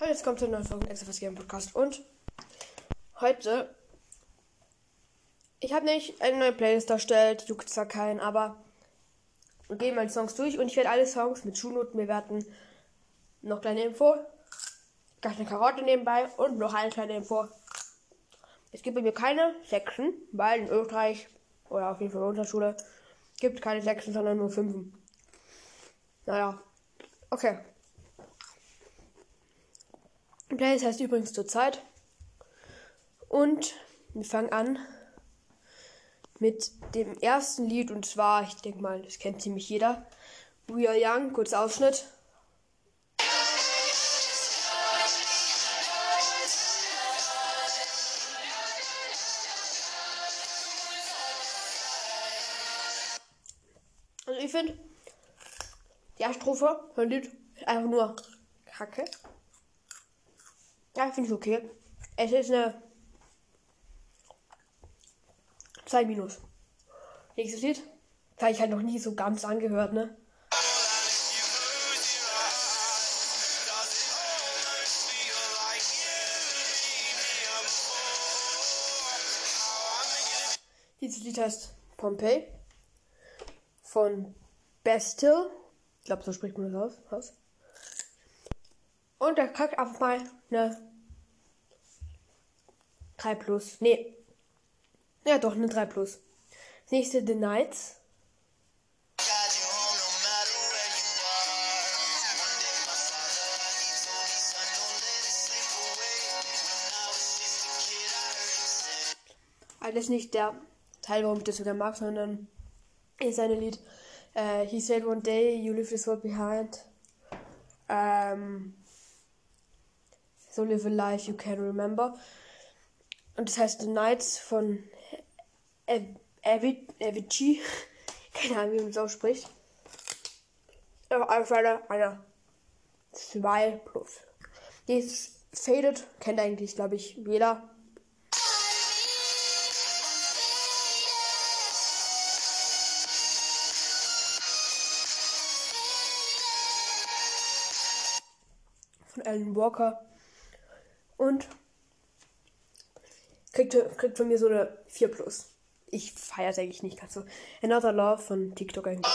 Hallo, jetzt kommt zur neuen Folge XFS Game Podcast und heute ich habe nicht eine neue Playlist erstellt, juckt zwar keinen, aber wir gehen mal die Songs durch und ich werde alle Songs mit Schulnoten bewerten. Noch kleine Info, gleich eine Karotte nebenbei und noch eine kleine Info. Es gibt bei mir keine Sechsen, weil in Österreich oder auf jeden Fall in der Unterschule gibt keine Sechsen, sondern nur Fünfen. Naja, okay. Playlist heißt übrigens zur Zeit. Und wir fangen an mit dem ersten Lied und zwar, ich denke mal, das kennt ziemlich jeder. We Are Young, kurz Ausschnitt. Also ich finde, die Strophe von Lied ist einfach nur Kacke. Ja, finde ich okay. Es ist eine 2 minus. Nächstes Lied. Das habe ich halt noch nie so ganz angehört, ne? Dieses Lied heißt Pompeii von Bastille. Ich glaube, so spricht man das aus. Und der kackt einfach mal eine 3 plus. Nee. Ja, doch, eine 3 plus. Nächste The Nights. Alles nicht der Teil, warum ich das sogar mag, sondern ist ein Lied. Uh, he said one day you leave this world behind. Um, so live a life you can remember. Und das heißt The Nights von Avicii. Keine Ahnung, wie man es ausspricht. Aber einfach eine, eine 2 plus. Die ist Faded, kennt eigentlich, glaube ich, jeder. Von Alan Walker. Und kriegt, kriegt von mir so eine 4 plus. Ich feiere eigentlich nicht ganz so. Another Love von TikTok eigentlich.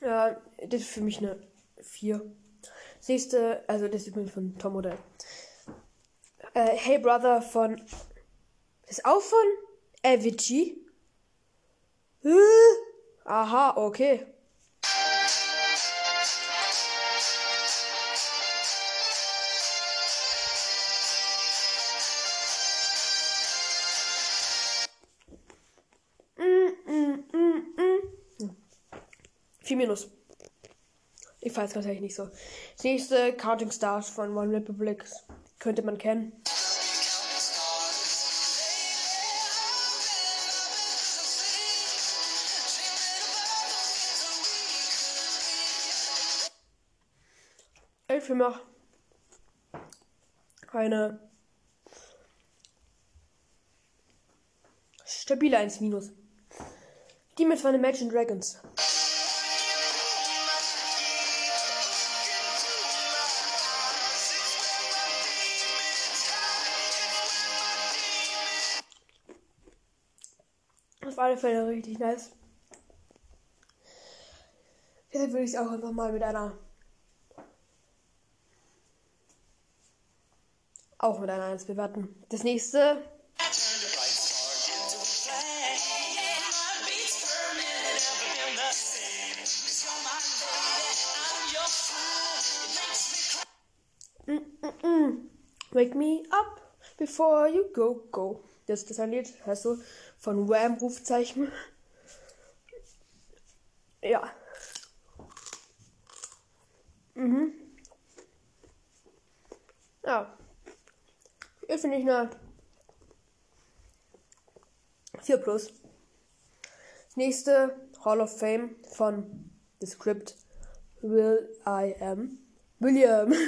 Ja, das ist für mich eine 4. Das nächste, also das ist übrigens von Tom Modell. Äh, hey Brother von. Ist auch von Avicii. Äh, aha, okay. Vier Minus. Ich weiß tatsächlich nicht so. Das nächste Counting Stars von One Republic könnte man kennen. Für mich eine stabile 1 minus. Die mit von Imagine Dragons. Auf alle Fälle richtig nice. Deshalb würde ich es auch einfach mal mit einer. Auch mit einer 1 bewerten. Das nächste. Mm, mm, mm. Wake me up before you go, go. Das ist ein Lied, heißt so, von Wham Rufzeichen. Ja. Mhm. Ja. Das finde ich eine 4 plus. Nächste Hall of Fame von The Script Will I Am William.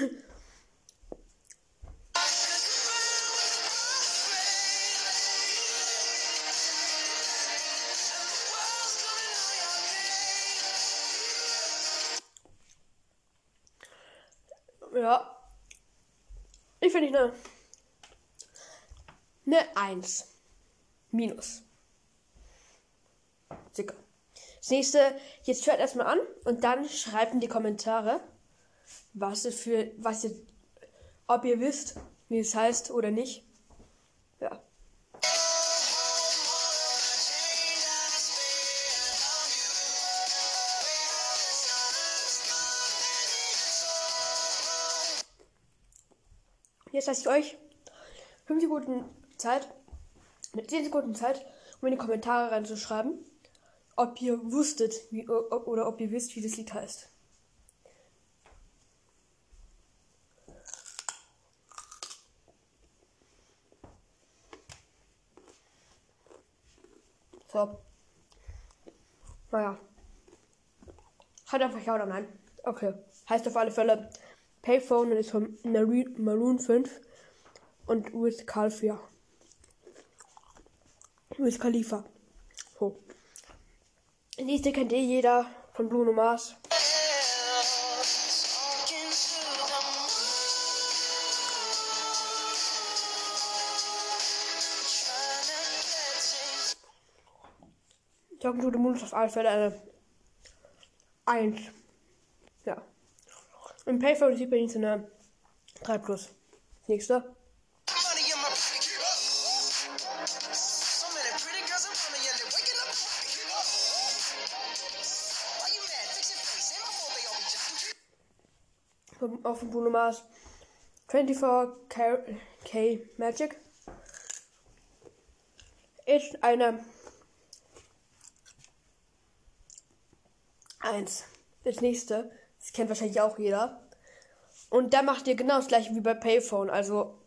ja. Ich finde ich ne eine 1. Minus. Sicker. Das nächste, jetzt hört erstmal an und dann schreibt in die Kommentare, was es für, was ihr, ob ihr wisst, wie es heißt oder nicht. Ja. Jetzt lasse ich euch 5 Sekunden Zeit, mit 10 Sekunden Zeit, um in die Kommentare reinzuschreiben, ob ihr wusstet wie, oder ob ihr wisst, wie das Lied heißt. So. Naja. Hat einfach ja oder nein. Okay. Heißt auf alle Fälle Payphone und ist von Maroon 5 und Wiz Khalifa. Wiz Khalifa. So. Nächste kennt eh jeder von Bruno Mars. The Moon ist auf alle Fälle eine 1. Ja. Im Payphone sieht man jetzt eine 3 Plus. Nächster. Auf dem Bruno Mars 24K K Magic ist eine 1. Das nächste, das kennt wahrscheinlich auch jeder. Und da macht ihr genau das gleiche wie bei Payphone. Also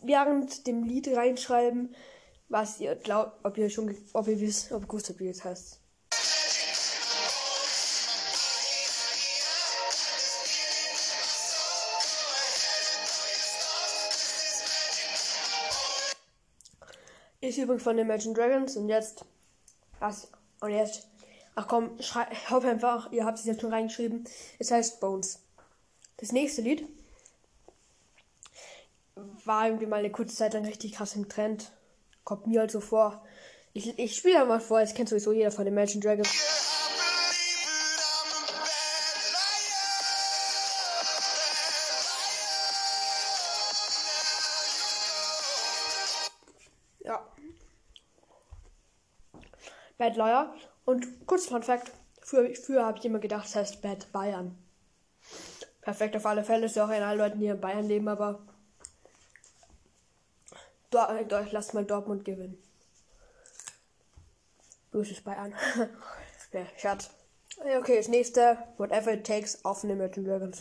während dem Lied reinschreiben, was ihr glaubt, ob ihr schon, ob ihr wisst, ob ihr gewusst habt, wie es heißt. Ist übrigens von den Imagine Dragons und jetzt was und jetzt ach komm, schrei, hoffe einfach, ihr habt es jetzt schon reingeschrieben. Es heißt Bones. Das nächste Lied war irgendwie mal eine kurze Zeit lang richtig krass im Trend. Kommt mir halt so vor. Ich, ich spiele mal vor, es kennt sowieso jeder von den Imagine Dragons. Bad Liar. Und kurz Fun Fact: Früher, früher habe ich immer gedacht, es heißt Bad Bayern. Perfekt auf alle Fälle. Ist ja auch in allen Leuten, die in Bayern leben, aber. Dort, lasst mal Dortmund gewinnen. Böses Bayern. ja, Scherz. Okay, das nächste. Whatever it takes auf den Imagine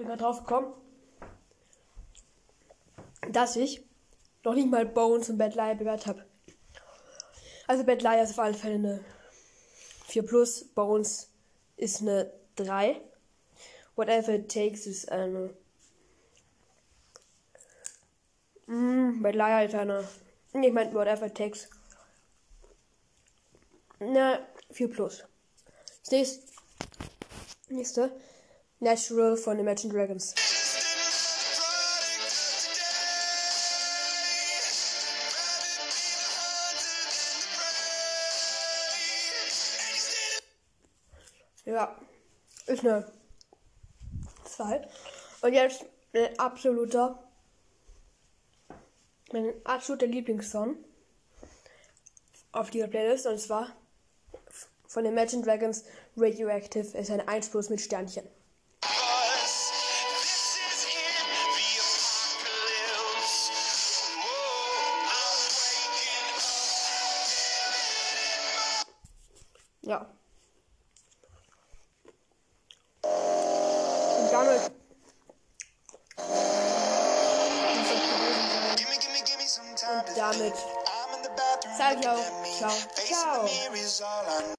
Bin gerade drauf gekommen, dass ich noch nicht mal Bones und Bad Liar bewertet habe. Also Bad Liar ist auf alle Fälle eine 4 plus, Bones ist eine 3. Whatever it takes ist eine. Mm, Bad Liar ist eine. Ich meine, whatever it takes. Eine 4 plus. Nächste. nächste Natural von Imagine Dragons. Ja, ist eine 2. Und jetzt ein absoluter, mein absoluter Lieblingssong auf dieser Playlist und zwar von Imagine Dragons Radioactive ist ein 1 plus mit Sternchen. Ja. Und damit. Und damit sage ich auch ciao, ciao.